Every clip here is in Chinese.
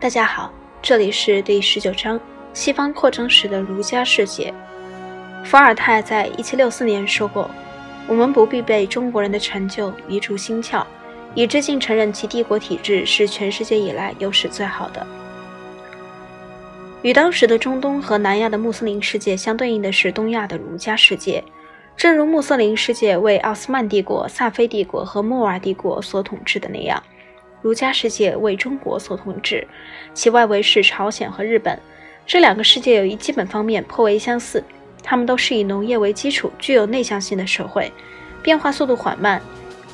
大家好，这里是第十九章西方扩张史的儒家世界。伏尔泰在一七六四年说过：“我们不必被中国人的成就迷住心窍，以致竟承认其帝国体制是全世界以来有史最好的。”与当时的中东和南亚的穆斯林世界相对应的是东亚的儒家世界。正如穆斯林世界为奥斯曼帝国、萨菲帝国和莫尔帝国所统治的那样。儒家世界为中国所统治，其外围是朝鲜和日本。这两个世界有一基本方面颇为相似，他们都是以农业为基础、具有内向性的社会，变化速度缓慢，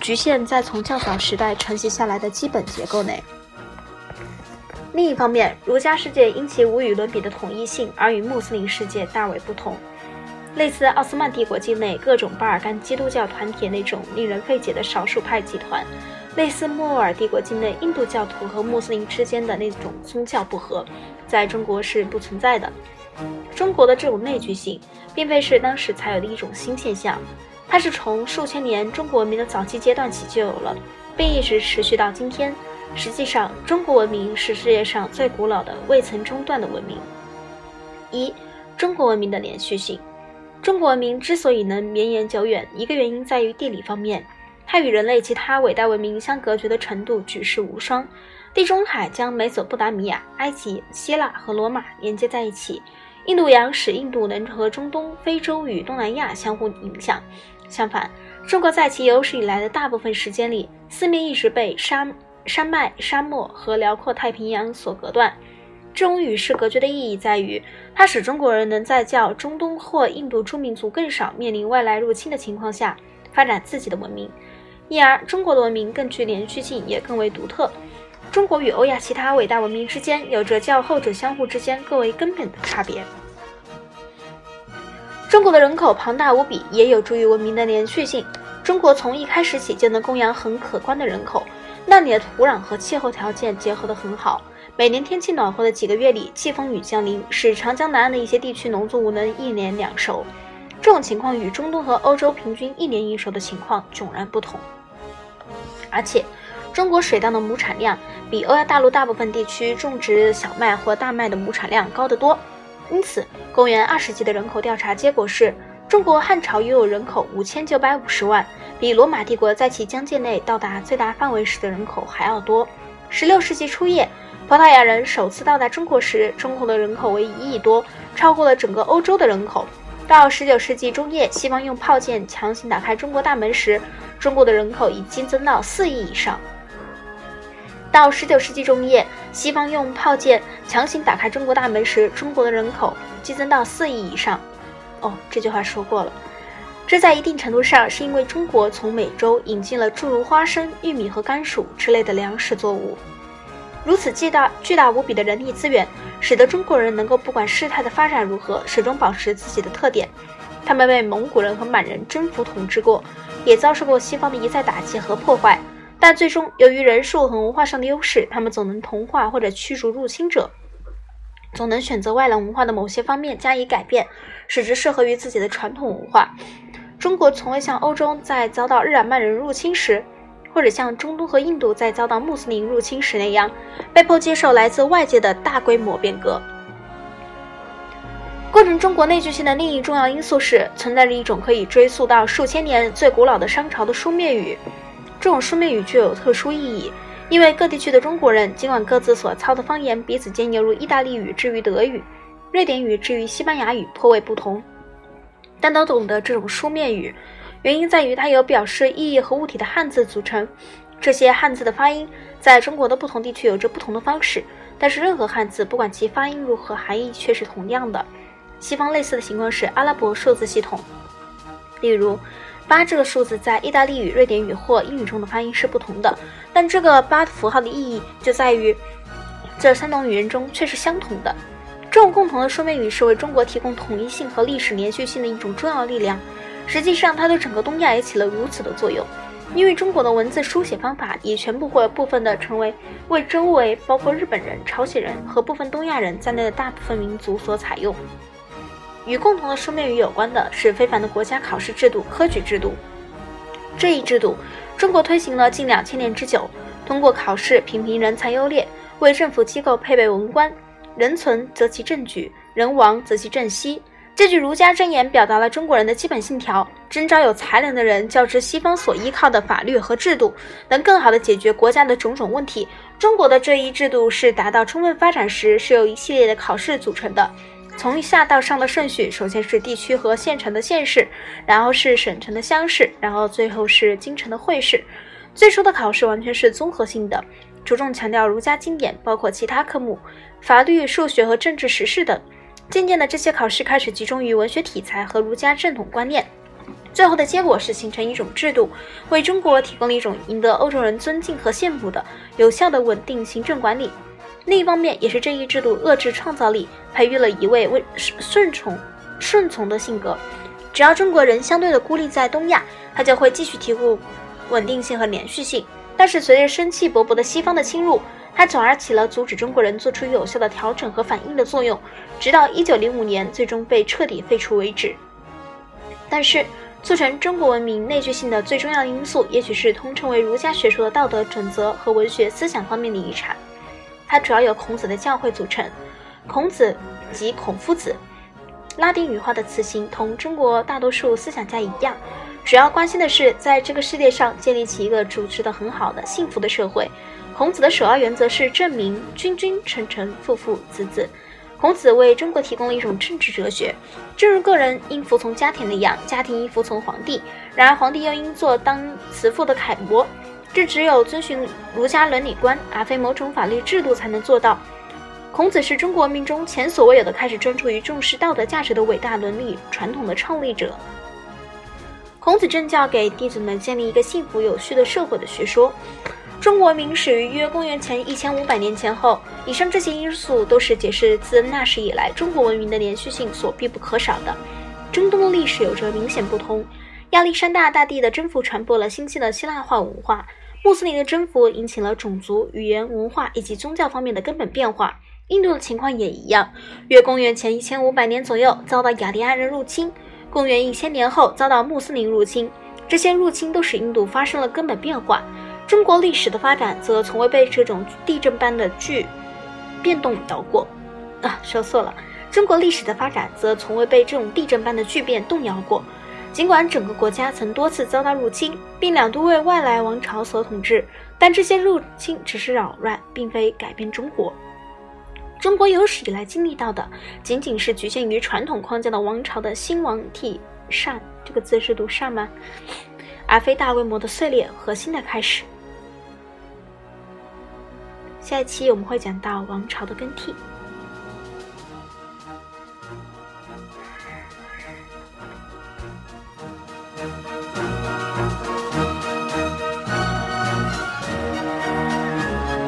局限在从较早时代承袭下来的基本结构内。另一方面，儒家世界因其无与伦比的统一性而与穆斯林世界大为不同。类似奥斯曼帝国境内各种巴尔干基督教团体那种令人费解的少数派集团。类似莫尔帝国境内印度教徒和穆斯林之间的那种宗教不和，在中国是不存在的。中国的这种内聚性，并非是当时才有的一种新现象，它是从数千年中国文明的早期阶段起就有了，并一直持续到今天。实际上，中国文明是世界上最古老的、未曾中断的文明。一、中国文明的连续性。中国文明之所以能绵延久远，一个原因在于地理方面。它与人类其他伟大文明相隔绝的程度举世无双。地中海将美索不达米亚、埃及、希腊和罗马连接在一起，印度洋使印度能和中东、非洲与东南亚相互影响。相反，中国在其有史以来的大部分时间里，四面一直被山山脉、沙漠和辽阔太平洋所隔断。这种与世隔绝的意义在于，它使中国人能在较中东或印度诸民族更少面临外来入侵的情况下，发展自己的文明。因而，中国的文明更具连续性，也更为独特。中国与欧亚其他伟大文明之间有着较后者相互之间更为根本的差别。中国的人口庞大无比，也有助于文明的连续性。中国从一开始起就能供养很可观的人口，那里的土壤和气候条件结合得很好。每年天气暖和的几个月里，季风雨降临，使长江南岸的一些地区农作物能一年两熟。这种情况与中东和欧洲平均一年一熟的情况迥然不同。而且，中国水稻的亩产量比欧亚大陆大部分地区种植小麦或大麦的亩产量高得多。因此，公元二世纪的人口调查结果是，中国汉朝拥有人口五千九百五十万，比罗马帝国在其疆界内到达最大范围时的人口还要多。十六世纪初叶，葡萄牙人首次到达中国时，中国的人口为一亿多，超过了整个欧洲的人口。到十九世纪中叶，西方用炮舰强行打开中国大门时，中国的人口已激增到四亿以上。到十九世纪中叶，西方用炮舰强行打开中国大门时，中国的人口激增到四亿以上。哦，这句话说过了。这在一定程度上是因为中国从美洲引进了诸如花生、玉米和甘薯之类的粮食作物。如此巨大、巨大无比的人力资源，使得中国人能够不管事态的发展如何，始终保持自己的特点。他们被蒙古人和满人征服统治过，也遭受过西方的一再打击和破坏，但最终由于人数和文化上的优势，他们总能同化或者驱逐入侵者，总能选择外来文化的某些方面加以改变，使之适合于自己的传统文化。中国从未像欧洲在遭到日耳曼人入侵时。或者像中东和印度在遭到穆斯林入侵时那样，被迫接受来自外界的大规模变革。构成中国内聚性的另一重要因素是，存在着一种可以追溯到数千年、最古老的商朝的书面语。这种书面语具有特殊意义，因为各地区的中国人尽管各自所操的方言彼此间犹如意大利语至于德语、瑞典语至于西班牙语颇为不同，但都懂得这种书面语。原因在于它由表示意义和物体的汉字组成，这些汉字的发音在中国的不同地区有着不同的方式，但是任何汉字不管其发音如何，含义却是同样的。西方类似的情况是阿拉伯数字系统，例如八这个数字在意大利语、瑞典语或英语中的发音是不同的，但这个八符号的意义就在于这三种语言中却是相同的。这种共同的书面语是为中国提供统一性和历史连续性的一种重要力量。实际上，它对整个东亚也起了如此的作用，因为中国的文字书写方法已全部或部分的成为为周围包括日本人、朝鲜人和部分东亚人在内的大部分民族所采用。与共同的书面语有关的是非凡的国家考试制度——科举制度。这一制度，中国推行了近两千年之久，通过考试评评人才优劣，为政府机构配备文官，人存则其政举，人亡则其政息。这句儒家箴言表达了中国人的基本信条：征召有才能的人，较之西方所依靠的法律和制度，能更好地解决国家的种种问题。中国的这一制度是达到充分发展时，是由一系列的考试组成的。从下到上的顺序，首先是地区和县城的县试，然后是省城的乡试，然后最后是京城的会试。最初的考试完全是综合性的，着重强调儒家经典，包括其他科目，法律、数学和政治时事等。渐渐的，这些考试开始集中于文学题材和儒家正统观念。最后的结果是形成一种制度，为中国提供了一种赢得欧洲人尊敬和羡慕的有效的稳定行政管理。另一方面，也是这一制度遏制创造力，培育了一位为顺从顺从的性格。只要中国人相对的孤立在东亚，他就会继续提供稳定性和连续性。但是随着生气勃勃的西方的侵入，它转而起了阻止中国人做出有效的调整和反应的作用，直到一九零五年最终被彻底废除为止。但是，促成中国文明内聚性的最重要因素，也许是通称为儒家学说的道德准则和文学思想方面的遗产。它主要由孔子的教诲组成。孔子即孔夫子，拉丁语化的词形同中国大多数思想家一样，主要关心的是在这个世界上建立起一个主持的很好的幸福的社会。孔子的首要原则是正名君君臣臣父父子子。孔子为中国提供了一种政治哲学，正如个人应服从家庭那样，家庭应服从皇帝。然而皇帝又应做当慈父的楷模，这只有遵循儒家伦理观，而非某种法律制度才能做到。孔子是中国文明中前所未有的开始专注于重视道德价值的伟大伦理传统的创立者。孔子政教给弟子们建立一个幸福有序的社会的学说。中国文明始于约公元前一千五百年前后，以上这些因素都是解释自那时以来中国文明的连续性所必不可少的。中东的历史有着明显不同，亚历山大大帝的征服传播了新兴的希腊化文化，穆斯林的征服引起了种族、语言、文化以及宗教方面的根本变化。印度的情况也一样，约公元前一千五百年左右遭到雅利安人入侵，公元一千年后遭到穆斯林入侵，这些入侵都使印度发生了根本变化。中国历史的发展则从未被这种地震般的巨变动摇过。啊，说错了。中国历史的发展则从未被这种地震般的巨变动摇过。尽管整个国家曾多次遭到入侵，并两度为外来王朝所统治，但这些入侵只是扰乱，并非改变中国。中国有史以来经历到的，仅仅是局限于传统框架的王朝的兴亡替善。这个字是读善吗？而非大规模的碎裂和新的开始。下一期我们会讲到王朝的更替。